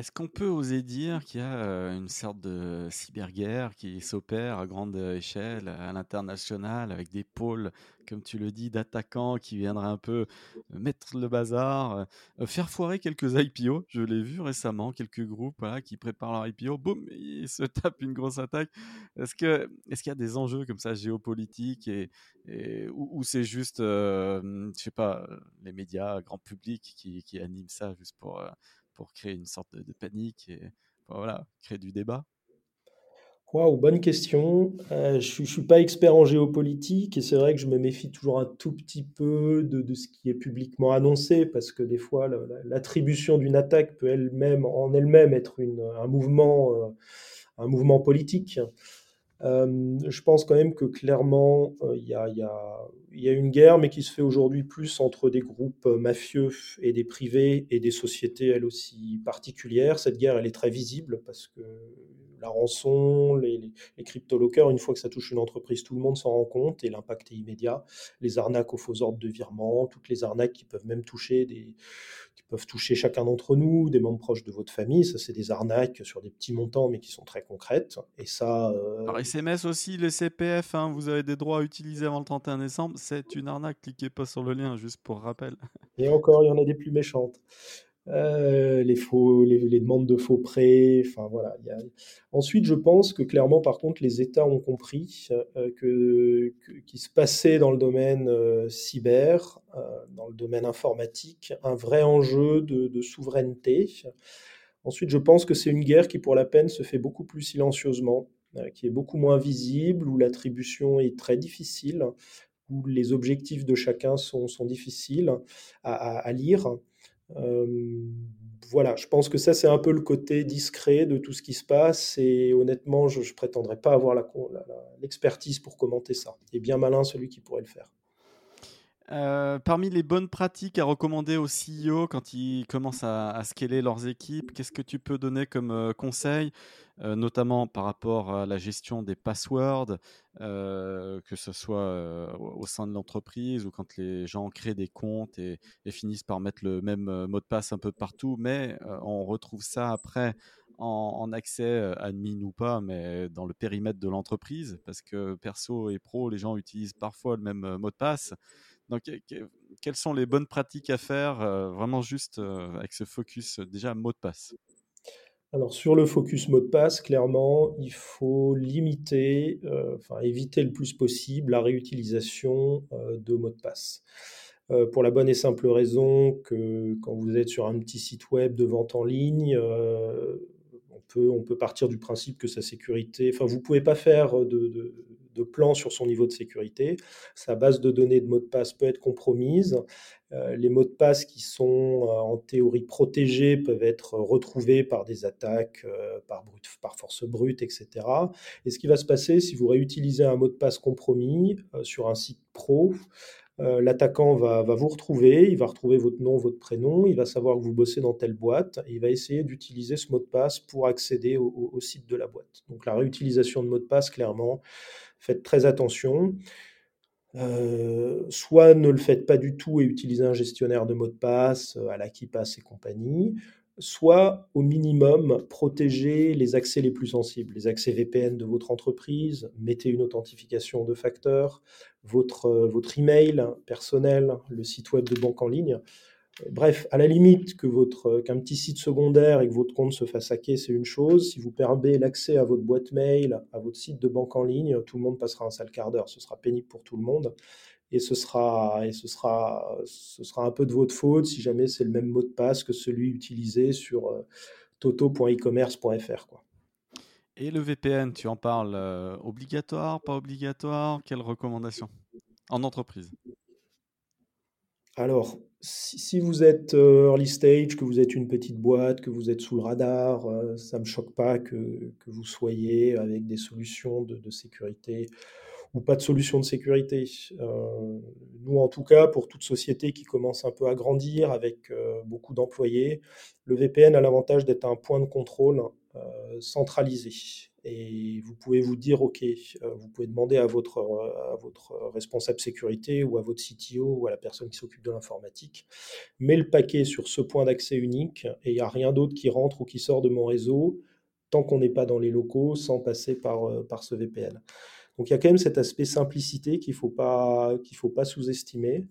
Est-ce qu'on peut oser dire qu'il y a une sorte de cyberguerre qui s'opère à grande échelle, à l'international, avec des pôles, comme tu le dis, d'attaquants qui viendraient un peu mettre le bazar, faire foirer quelques IPO Je l'ai vu récemment, quelques groupes qui préparent leur IPO, boum, ils se tapent une grosse attaque. Est-ce qu'il est y a des enjeux comme ça géopolitiques et, ou, c'est juste, je sais pas, les médias, grand public qui, qui animent ça juste pour pour créer une sorte de, panique et voilà, créer du débat Waouh, bonne question. Euh, je ne suis pas expert en géopolitique et c'est vrai que je me méfie toujours un tout petit peu de, ce qui est publiquement annoncé parce que des fois l'attribution d'une attaque peut elle-même en elle-même être un, mouvement, euh, un mouvement politique. Euh, je pense quand même que clairement, euh, il y, a, une guerre, mais qui se fait aujourd'hui plus entre des groupes euh, mafieux et des privés et des sociétés, elles aussi particulières. Cette guerre, elle est très visible parce que la rançon, les, les, crypto-lockers, une fois que ça touche une entreprise, tout le monde s'en rend compte et l'impact est immédiat. Les arnaques aux faux ordres de virement, toutes les arnaques qui peuvent même toucher des, peuvent toucher chacun d'entre nous, des membres proches de votre famille. Ça, c'est des arnaques sur des petits montants, mais qui sont très concrètes. Et ça. Euh... SMS aussi, les CPF, hein, vous avez des droits à utiliser avant le 31 décembre. C'est une arnaque. Cliquez pas sur le lien, juste pour rappel. Et encore, il y en a des plus méchantes. Euh, les, faux, les, demandes de faux prêts. Enfin, voilà, Ensuite, je pense que clairement, par contre, les États ont compris euh, que, qu'il se passait dans le domaine euh, cyber, dans le domaine informatique, un vrai enjeu de, souveraineté. Ensuite, je pense que c'est une guerre qui, pour la peine, se fait beaucoup plus silencieusement, qui est beaucoup moins visible, où l'attribution est très difficile, où les objectifs de chacun sont, difficiles à lire. Euh, voilà, je pense que ça, c'est un peu le côté discret de tout ce qui se passe. Et honnêtement, je ne prétendrai pas avoir l'expertise pour commenter ça. Et bien malin celui qui pourrait le faire. Euh, parmi les bonnes pratiques à recommander aux CEO quand ils commencent à, scaler leurs équipes, qu'est-ce que tu peux donner comme euh, conseil, euh, notamment par rapport à la gestion des passwords, que ce soit au sein de l'entreprise ou quand les gens créent des comptes et, finissent par mettre le même mot de passe un peu partout, mais on retrouve ça après en, en, accès admin ou pas, mais dans le périmètre de l'entreprise, parce que perso et pro, les gens utilisent parfois le même mot de passe. Donc, quelles sont les bonnes pratiques à faire, euh, vraiment juste euh, avec ce focus déjà mot de passe? Alors sur le focus mot de passe, clairement, il faut limiter, euh, enfin éviter le plus possible la réutilisation de mots de passe. pour la bonne et simple raison que quand vous êtes sur un petit site web de vente en ligne, on peut partir du principe que sa sécurité, enfin vous ne pouvez pas faire de plan sur son niveau de sécurité. Sa base de données de mots de passe peut être compromise. Euh, les mots de passe qui sont euh, en théorie protégés peuvent être retrouvés par des attaques, euh, par, par force brute, etc. Et ce qui va se passer si vous réutilisez un mot de passe compromis sur un site pro, l'attaquant va, vous retrouver, il va retrouver votre nom, votre prénom, il va savoir que vous bossez dans telle boîte, il va essayer d'utiliser ce mot de passe pour accéder au, site de la boîte. Donc la réutilisation de mots de passe, clairement, faites très attention. Euh, soit ne le faites pas du tout et utilisez un gestionnaire de mots de passe euh, à la passe et compagnie, soit au minimum protégez les accès les plus sensibles, les accès VPN de votre entreprise, mettez une authentification de facteurs, votre, euh, votre email personnel, le site web de banque en ligne. Bref, à la limite que votre qu'un petit site secondaire et que votre compte se fasse hacker, c'est une chose. Si vous perdez l'accès à votre boîte mail, à votre site de banque en ligne, tout le monde passera un sale quart d'heure. Ce sera pénible pour tout le monde. Et ce sera, et ce sera, ce sera un peu de votre faute si jamais c'est le même mot de passe que celui utilisé sur euh, toto.ecommerce.fr. Quoi. Et le VPN, tu en parles euh, obligatoire, pas obligatoire? Quelles recommandations en entreprise? Alors, si, vous êtes euh, early stage, que vous êtes une petite boîte, que vous êtes sous le radar, ça ne me choque pas que, vous soyez avec des solutions de, de sécurité ou pas de solution de sécurité. Euh, nous, en tout cas, pour toute société qui commence un peu à grandir avec euh, beaucoup d'employés, le VPN a l'avantage d'être un point de contrôle euh, centralisé. Et vous pouvez vous dire, OK, vous pouvez demander à votre, responsable sécurité ou à votre CTO ou à la personne qui s'occupe de l'informatique, mets le paquet sur ce point d'accès unique et il n'y a rien d'autre qui rentre ou qui sort de mon réseau tant qu'on n'est pas dans les locaux sans passer par ce VPN. Donc il y a quand même cet aspect simplicité qu'il ne faut pas, pas sous-estimer,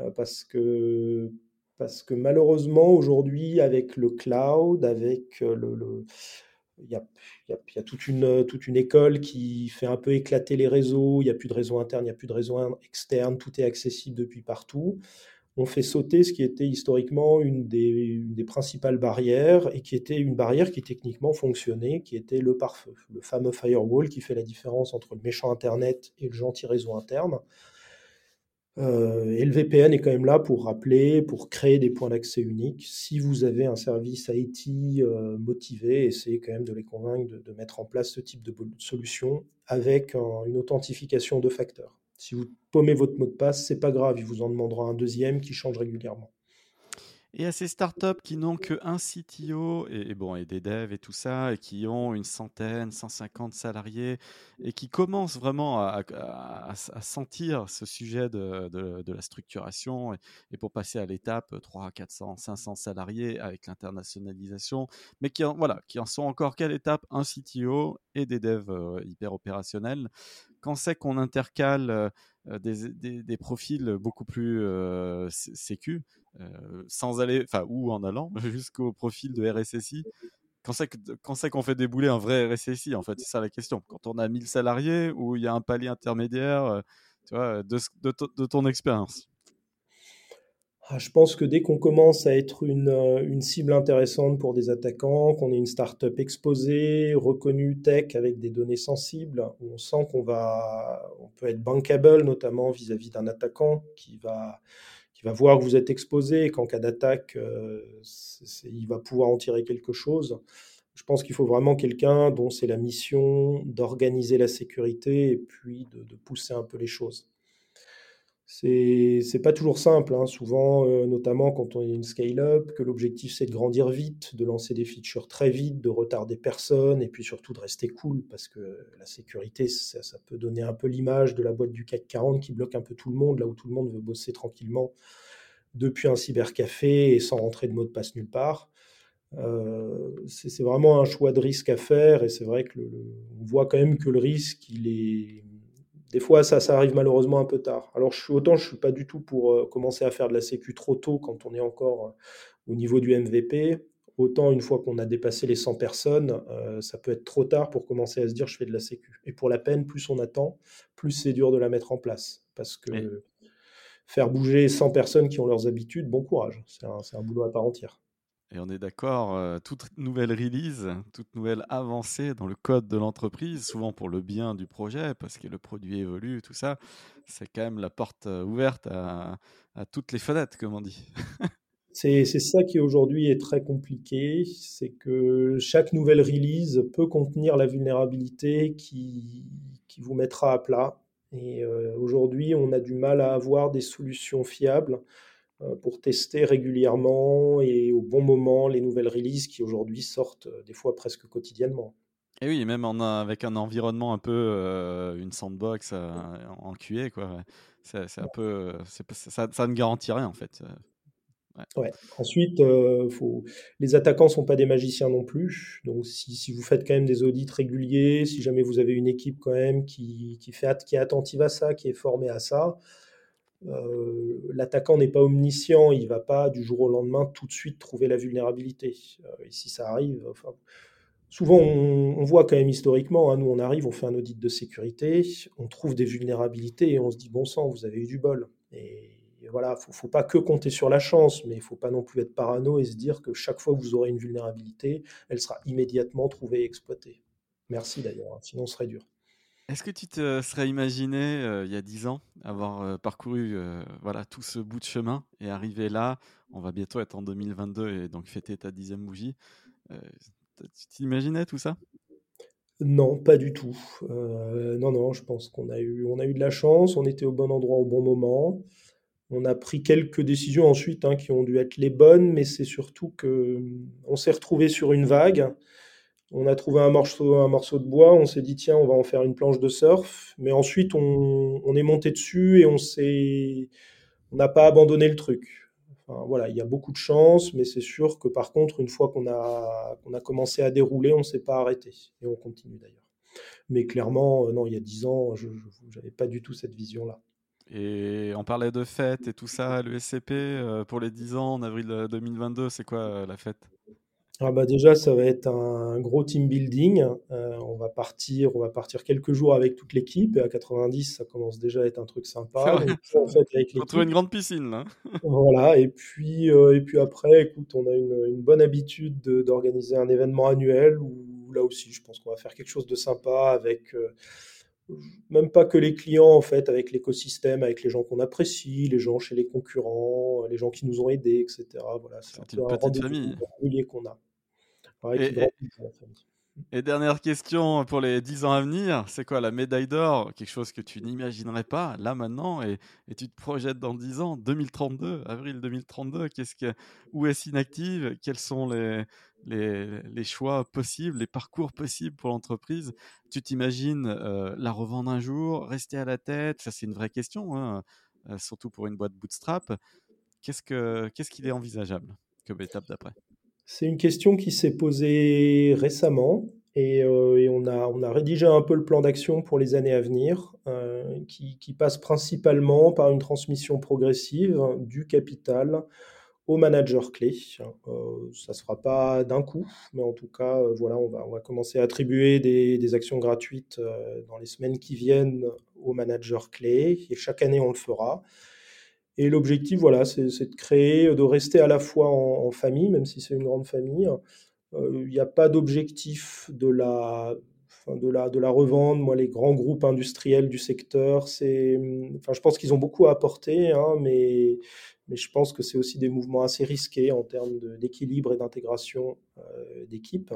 euh, parce, que, parce que malheureusement aujourd'hui avec le cloud, avec euh, le, il y, a, il, y a, toute, une, toute une école qui fait un peu éclater les réseaux, il n'y a plus de réseau interne, il n'y a plus de réseau externe, tout est accessible depuis partout on fait sauter ce qui était historiquement une des, principales barrières et qui était une barrière qui techniquement fonctionnait, qui était le pare-feu, le fameux firewall qui fait la différence entre le méchant Internet et le gentil réseau interne. Euh, et le VPN est quand même là pour rappeler, pour créer des points d'accès uniques. Si vous avez un service IT euh, motivé, essayez quand même de les convaincre de, mettre en place ce type de solution avec une authentification de facteurs. Si vous paumez votre mot de passe, c'est pas grave, il vous en demandera un deuxième qui change régulièrement. Et à ces startups qui n'ont qu'un CTO et, bon, et des devs et tout ça, et qui ont une centaine, 150 salariés, et qui commencent vraiment à, sentir ce sujet de, de, la structuration, et, pour passer à l'étape 300, 400, 500 salariés avec l'internationalisation, mais qui en, voilà, qui en sont encore qu'à l'étape un CTO et des devs euh, hyper opérationnels. Quand c'est qu'on intercale euh, des, des, profils beaucoup plus euh, sécu, sans aller, enfin, ou en allant jusqu'au profil de RSSI, quand c'est qu'on fait débouler un vrai RSSI, en fait, c'est ça la question. Quand on a 1000 salariés ou il y a un palier intermédiaire, tu vois, de, de ton expérience. Ah, je pense que dès qu'on commence à être une, euh, cible intéressante pour des attaquants, qu'on est une startup exposée, reconnue tech avec des données sensibles, on sent qu'on va, on peut être bankable, notamment vis-à-vis d'un attaquant qui va, qui va voir que vous êtes exposé qu'en cas d'attaque, euh, il va pouvoir en tirer quelque chose. Je pense qu'il faut vraiment quelqu'un dont c'est la mission d'organiser la sécurité et puis de pousser un peu les choses. C'est pas toujours simple, hein. souvent, euh, notamment quand on est une scale-up, que l'objectif c'est de grandir vite, de lancer des features très vite, de retarder personne, et puis surtout de rester cool, parce que la sécurité, ça, peut donner un peu l'image de la boîte du CAC 40 qui bloque un peu tout le monde, là où tout le monde veut bosser tranquillement depuis un cybercafé et sans rentrer de mot de passe nulle part. Euh, c'est vraiment un choix de risque à faire, et c'est vrai que on voit quand même que le risque, il est des fois, ça, ça arrive malheureusement un peu tard. Alors, je autant je ne suis pas du tout pour euh, commencer à faire de la sécu trop tôt quand on est encore euh, au niveau du MVP. Autant une fois qu'on a dépassé les 100 personnes, euh, ça peut être trop tard pour commencer à se dire je fais de la sécu. Et pour la peine, plus on attend, plus c'est dur de la mettre en place. Parce que faire bouger 100 personnes qui ont leurs habitudes, bon courage. C'est un, un boulot à part entière. Et on est d'accord, euh, toute nouvelle release, toute nouvelle avancée dans le code de l'entreprise, souvent pour le bien du projet, parce que le produit évolue, tout ça, c'est quand même la porte euh, ouverte à, toutes les fenêtres, comme on dit. c'est ça qui aujourd'hui est très compliqué, c'est que chaque nouvelle release peut contenir la vulnérabilité qui, qui vous mettra à plat. Et euh, aujourd'hui, on a du mal à avoir des solutions fiables pour tester régulièrement et au bon moment les nouvelles releases qui aujourd'hui sortent euh, des fois presque quotidiennement. Et oui, même en, avec un environnement un peu, euh, une sandbox en QA, quoi. C'est un peu, ça, ça, ne garantit rien en fait. Ouais. Ensuite, faut... les attaquants sont pas des magiciens non plus. Donc, si, si, vous faites quand même des audits réguliers, si jamais vous avez une équipe quand même qui, qui, fait, qui est attentive à ça, qui est formée à ça, euh, l'attaquant n'est pas omniscient, il va pas du jour au lendemain tout de suite trouver la vulnérabilité. Euh, et si ça arrive, souvent, on, voit quand même historiquement, hein, nous on arrive, on fait un audit de sécurité, on trouve des vulnérabilités et on se dit bon sang, vous avez eu du bol. Et, voilà, faut, faut pas que compter sur la chance, mais il faut pas non plus être parano et se dire que chaque fois que vous aurez une vulnérabilité, elle sera immédiatement trouvée et exploitée. Merci d'ailleurs, hein, sinon ce serait dur. Est-ce que tu te serais imaginé, euh, il y a dix ans, avoir euh, parcouru euh, voilà, tout ce bout de chemin et arriver là? On va bientôt être en 2022 et donc fêter ta dixième bougie. tu t'imaginais tout ça? Non, pas du tout. non, non, je pense qu'on a eu, on a eu de la chance, on était au bon endroit au bon moment. On a pris quelques décisions ensuite hein, qui ont dû être les bonnes, mais c'est surtout que on s'est retrouvé sur une vague on a trouvé un morceau, de bois, on s'est dit tiens, on va en faire une planche de surf. Mais ensuite, on, est monté dessus et on n'a pas abandonné le truc. voilà, il y a beaucoup de chance, mais c'est sûr que par contre, une fois qu'on a, commencé à dérouler, on ne s'est pas arrêté. Et on continue d'ailleurs. Mais clairement, euh, non, il y a dix ans, je n'avais pas du tout cette vision-là. Et on parlait de fête et tout ça, le SCP, euh, pour les 10 ans en avril 2022, c'est quoi euh, la fête? Ah bah déjà, ça va être un gros team building. Euh, on va partir, on va partir quelques jours avec toute l'équipe. Et à 90, ça commence déjà à être un truc sympa. Donc, en fait, avec une grande piscine là. voilà. Et puis, euh, et puis après, écoute, on a une, bonne habitude d'organiser un événement annuel où là aussi, je pense qu'on va faire quelque chose de sympa avec. Euh, même pas que les clients en fait, avec l'écosystème, avec les gens qu'on apprécie, les gens chez les concurrents, les gens qui nous ont aidés, etc. Voilà, c'est un peu un qu'on a. et, dernière question pour les 10 ans à venir, c'est quoi la médaille d'or? Quelque chose que tu n'imaginerais pas là maintenant et, tu te projettes dans 10 ans, 2032, avril 2032, qu'est-ce que, où est-ce inactive? Quels sont les, les, choix possibles, les parcours possibles pour l'entreprise? Tu t'imagines euh, la revendre un jour, rester à la tête? Ça, c'est une vraie question, hein, euh, surtout pour une boîte bootstrap. Qu'est-ce qu'il ce est envisageable comme étape d'après? C'est une question qui s'est posée récemment et, euh, on, a, rédigé un peu le plan d'action pour les années à venir qui, qui, passe principalement par une transmission progressive du capital aux managers clés. Euh, ça ne se fera pas d'un coup, mais en tout cas, euh, voilà, on va, commencer à attribuer des, actions gratuites euh, dans les semaines qui viennent aux managers clés, et chaque année, on le fera. Et l'objectif, voilà, c'est de créer, de rester à la fois en, famille, même si c'est une grande famille. Il n'y a pas d'objectif de la, de, la, de la revendre. Moi, les grands groupes industriels du secteur, c'est, enfin, je pense qu'ils ont beaucoup à apporter, hein, mais mais je pense que c'est aussi des mouvements assez risqués en termes d'équilibre et d'intégration euh, d'équipe.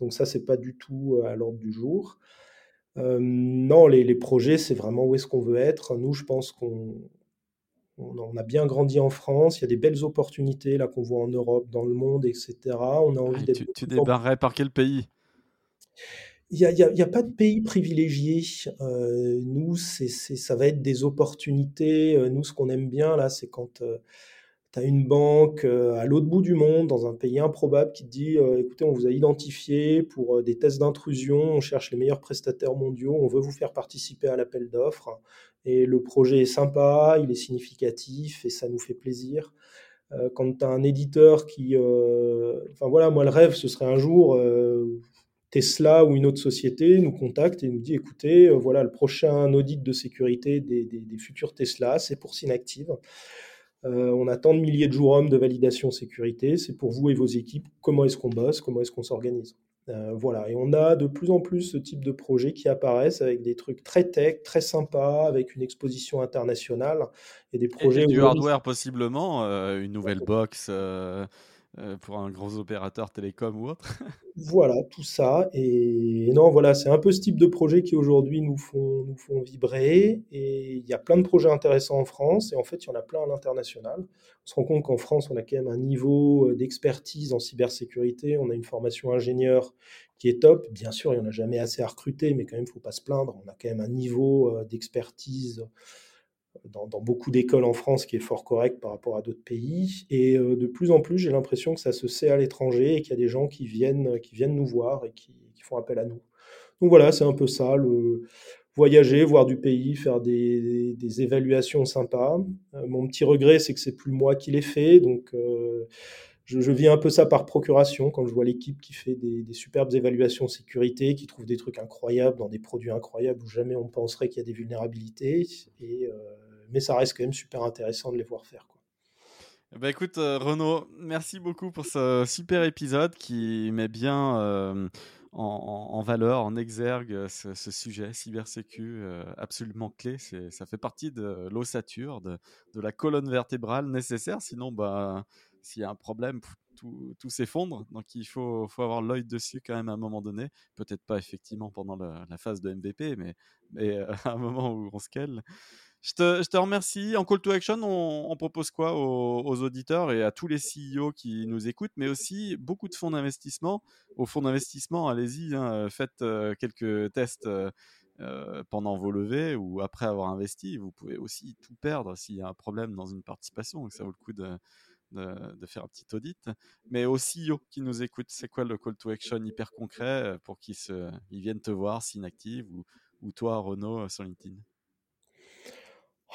Donc ça, c'est pas du tout euh, à l'ordre du jour. Euh, non, les, projets, c'est vraiment où est-ce qu'on veut être. Nous, je pense qu'on on a bien grandi en France. Il y a des belles opportunités là qu'on voit en Europe, dans le monde, etc. On a envie ah, Tu, tu débarrerais par quel pays? Il n'y a, a, pas de pays privilégié. Euh, nous, c'est, ça va être des opportunités. Euh, nous, ce qu'on aime bien, là, c'est quand euh, tu as une banque à l'autre bout du monde, dans un pays improbable, qui te dit écoutez, on vous a identifié pour des tests d'intrusion, on cherche les meilleurs prestataires mondiaux, on veut vous faire participer à l'appel d'offres. Et le projet est sympa, il est significatif et ça nous fait plaisir. quand tu as un éditeur qui. Enfin voilà, moi, le rêve, ce serait un jour Tesla ou une autre société nous contacte et nous dit écoutez, euh, voilà le prochain audit de sécurité des, futurs Tesla, c'est pour Synactive. Euh, on a tant de milliers de jours hommes de validation sécurité, c'est pour vous et vos équipes. Comment est-ce qu'on bosse Comment est-ce qu'on s'organise? Euh, Voilà, et on a de plus en plus ce type de projets qui apparaissent avec des trucs très tech, très sympas, avec une exposition internationale et des projets. Et, du hardware possiblement, une nouvelle box euh, pour un gros opérateur télécom ou autre. voilà, tout ça. Et non, voilà, c'est un peu ce type de projet qui aujourd'hui nous font, nous font vibrer. Et il y a plein de projets intéressants en France. Et en fait, il y en a plein à l'international. On se rend compte qu'en France, on a quand même un niveau euh, d'expertise en cybersécurité. On a une formation ingénieur qui est top. Bien sûr, il n'y en a jamais assez à recruter, mais quand même, il ne faut pas se plaindre. On a quand même un niveau euh, d'expertise dans, beaucoup d'écoles en France qui est fort correct par rapport à d'autres pays. Et euh, de plus en plus, j'ai l'impression que ça se sait à l'étranger et qu'il y a des gens qui viennent, qui viennent nous voir et qui, font appel à nous. Donc voilà, c'est un peu ça, le voyager, voir du pays, faire des, évaluations sympas. Euh, mon petit regret, c'est que c'est plus moi qui l'ai fait, donc euh, je, je, vis un peu ça par procuration quand je vois l'équipe qui fait des, superbes évaluations sécurité, qui trouve des trucs incroyables dans des produits incroyables où jamais on penserait qu'il y a des vulnérabilités. Euh, mais ça reste quand même super intéressant de les voir faire. Quoi. Bah écoute, euh, Renaud, merci beaucoup pour ce super épisode qui met bien euh, en, valeur, en exergue ce, sujet cybersécu euh, absolument clé. Ça fait partie de l'ossature, de, de, la colonne vertébrale nécessaire. Sinon, bah, s'il y a un problème, tout, s'effondre. Donc il faut, avoir l'œil dessus quand même à un moment donné. Peut-être pas effectivement pendant la, phase de MVP, mais, mais à un moment où on scale. Je te, je te, remercie. En call to action, on, propose quoi aux, auditeurs et à tous les CEO qui nous écoutent, mais aussi beaucoup de fonds d'investissement. Au fonds d'investissement, allez-y, hein, faites euh, quelques tests euh, euh, pendant vos levées ou après avoir investi. Vous pouvez aussi tout perdre s'il y a un problème dans une participation, donc ça vaut le coup de, de, faire un petit audit. Mais aux CEO qui nous écoutent, c'est quoi le call to action hyper concret pour qu'ils ils viennent te voir, s'inactivent ou, ou toi, Renaud, sur LinkedIn?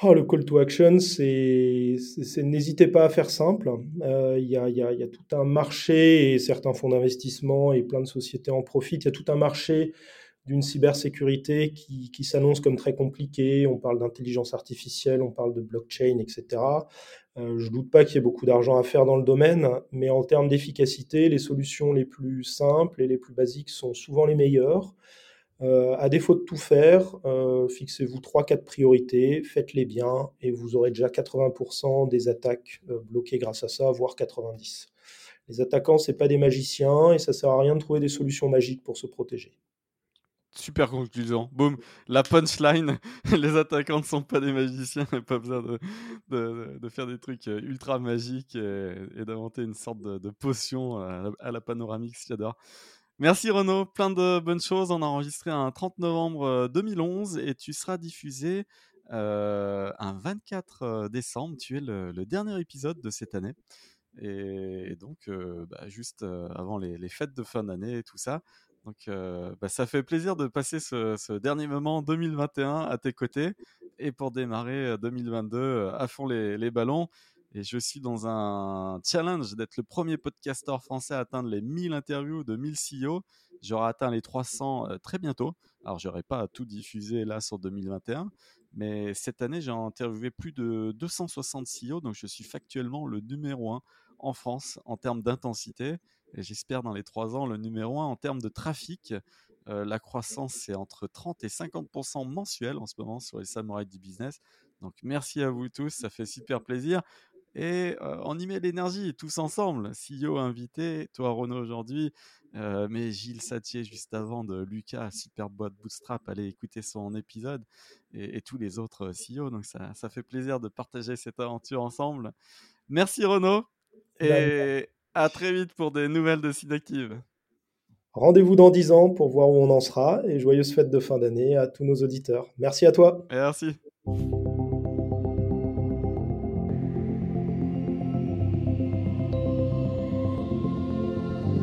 Oh, le call to action, c'est, n'hésitez pas à faire simple. Il euh, y, a, y, a, y, a, tout un marché et certains fonds d'investissement et plein de sociétés en profitent. Il y a tout un marché d'une cybersécurité qui, s'annonce comme très compliqué. On parle d'intelligence artificielle, on parle de blockchain, etc. Euh, je doute pas qu'il y ait beaucoup d'argent à faire dans le domaine, mais en termes d'efficacité, les solutions les plus simples et les plus basiques sont souvent les meilleures. Euh, à défaut de tout faire, euh, fixez-vous 3-4 priorités, faites-les bien et vous aurez déjà 80% des attaques bloquées grâce à ça, voire 90%. Les attaquants, ce pas des magiciens et ça sert à rien de trouver des solutions magiques pour se protéger. Super conclusion. Boum, la punchline. Les attaquants ne sont pas des magiciens, pas besoin de, de, faire des trucs euh, ultra magiques et, d'inventer une sorte de, potion à la, panoramique, j'adore. Merci Renaud, plein de bonnes choses. On a enregistré un 30 novembre 2011 et tu seras diffusé euh, un 24 décembre. Tu es le, dernier épisode de cette année. Et, donc, euh, bah, juste avant les, les, fêtes de fin d'année et tout ça. Donc, euh, bah, ça fait plaisir de passer ce, dernier moment 2021 à tes côtés et pour démarrer 2022 à fond les, ballons. Et je suis dans un challenge d'être le premier podcasteur français à atteindre les 1000 interviews de 1000 CEO. J'aurai atteint les 300 euh, très bientôt. Alors, j'aurai pas tout diffusé là sur 2021, mais cette année, j'ai interviewé plus de 260 CEO, donc je suis factuellement le numéro 1 en France en termes d'intensité. J'espère dans les trois ans le numéro 1 en termes de trafic. Euh, la croissance, c'est entre 30 et 50% mensuel en ce moment sur les samouraïs du business. Donc merci à vous tous, ça fait super plaisir et euh, on y met l'énergie tous ensemble. CEO invité, toi Renaud aujourd'hui, euh, mais Gilles Satier juste avant de Lucas, super boîte Bootstrap, allez écouter son épisode et, et tous les autres CEO. Donc ça, ça, fait plaisir de partager cette aventure ensemble. Merci Renaud et à très vite pour des nouvelles de Synactive. Rendez-vous dans 10 ans pour voir où on en sera et joyeuses fêtes de fin d'année à tous nos auditeurs. Merci à toi. Merci.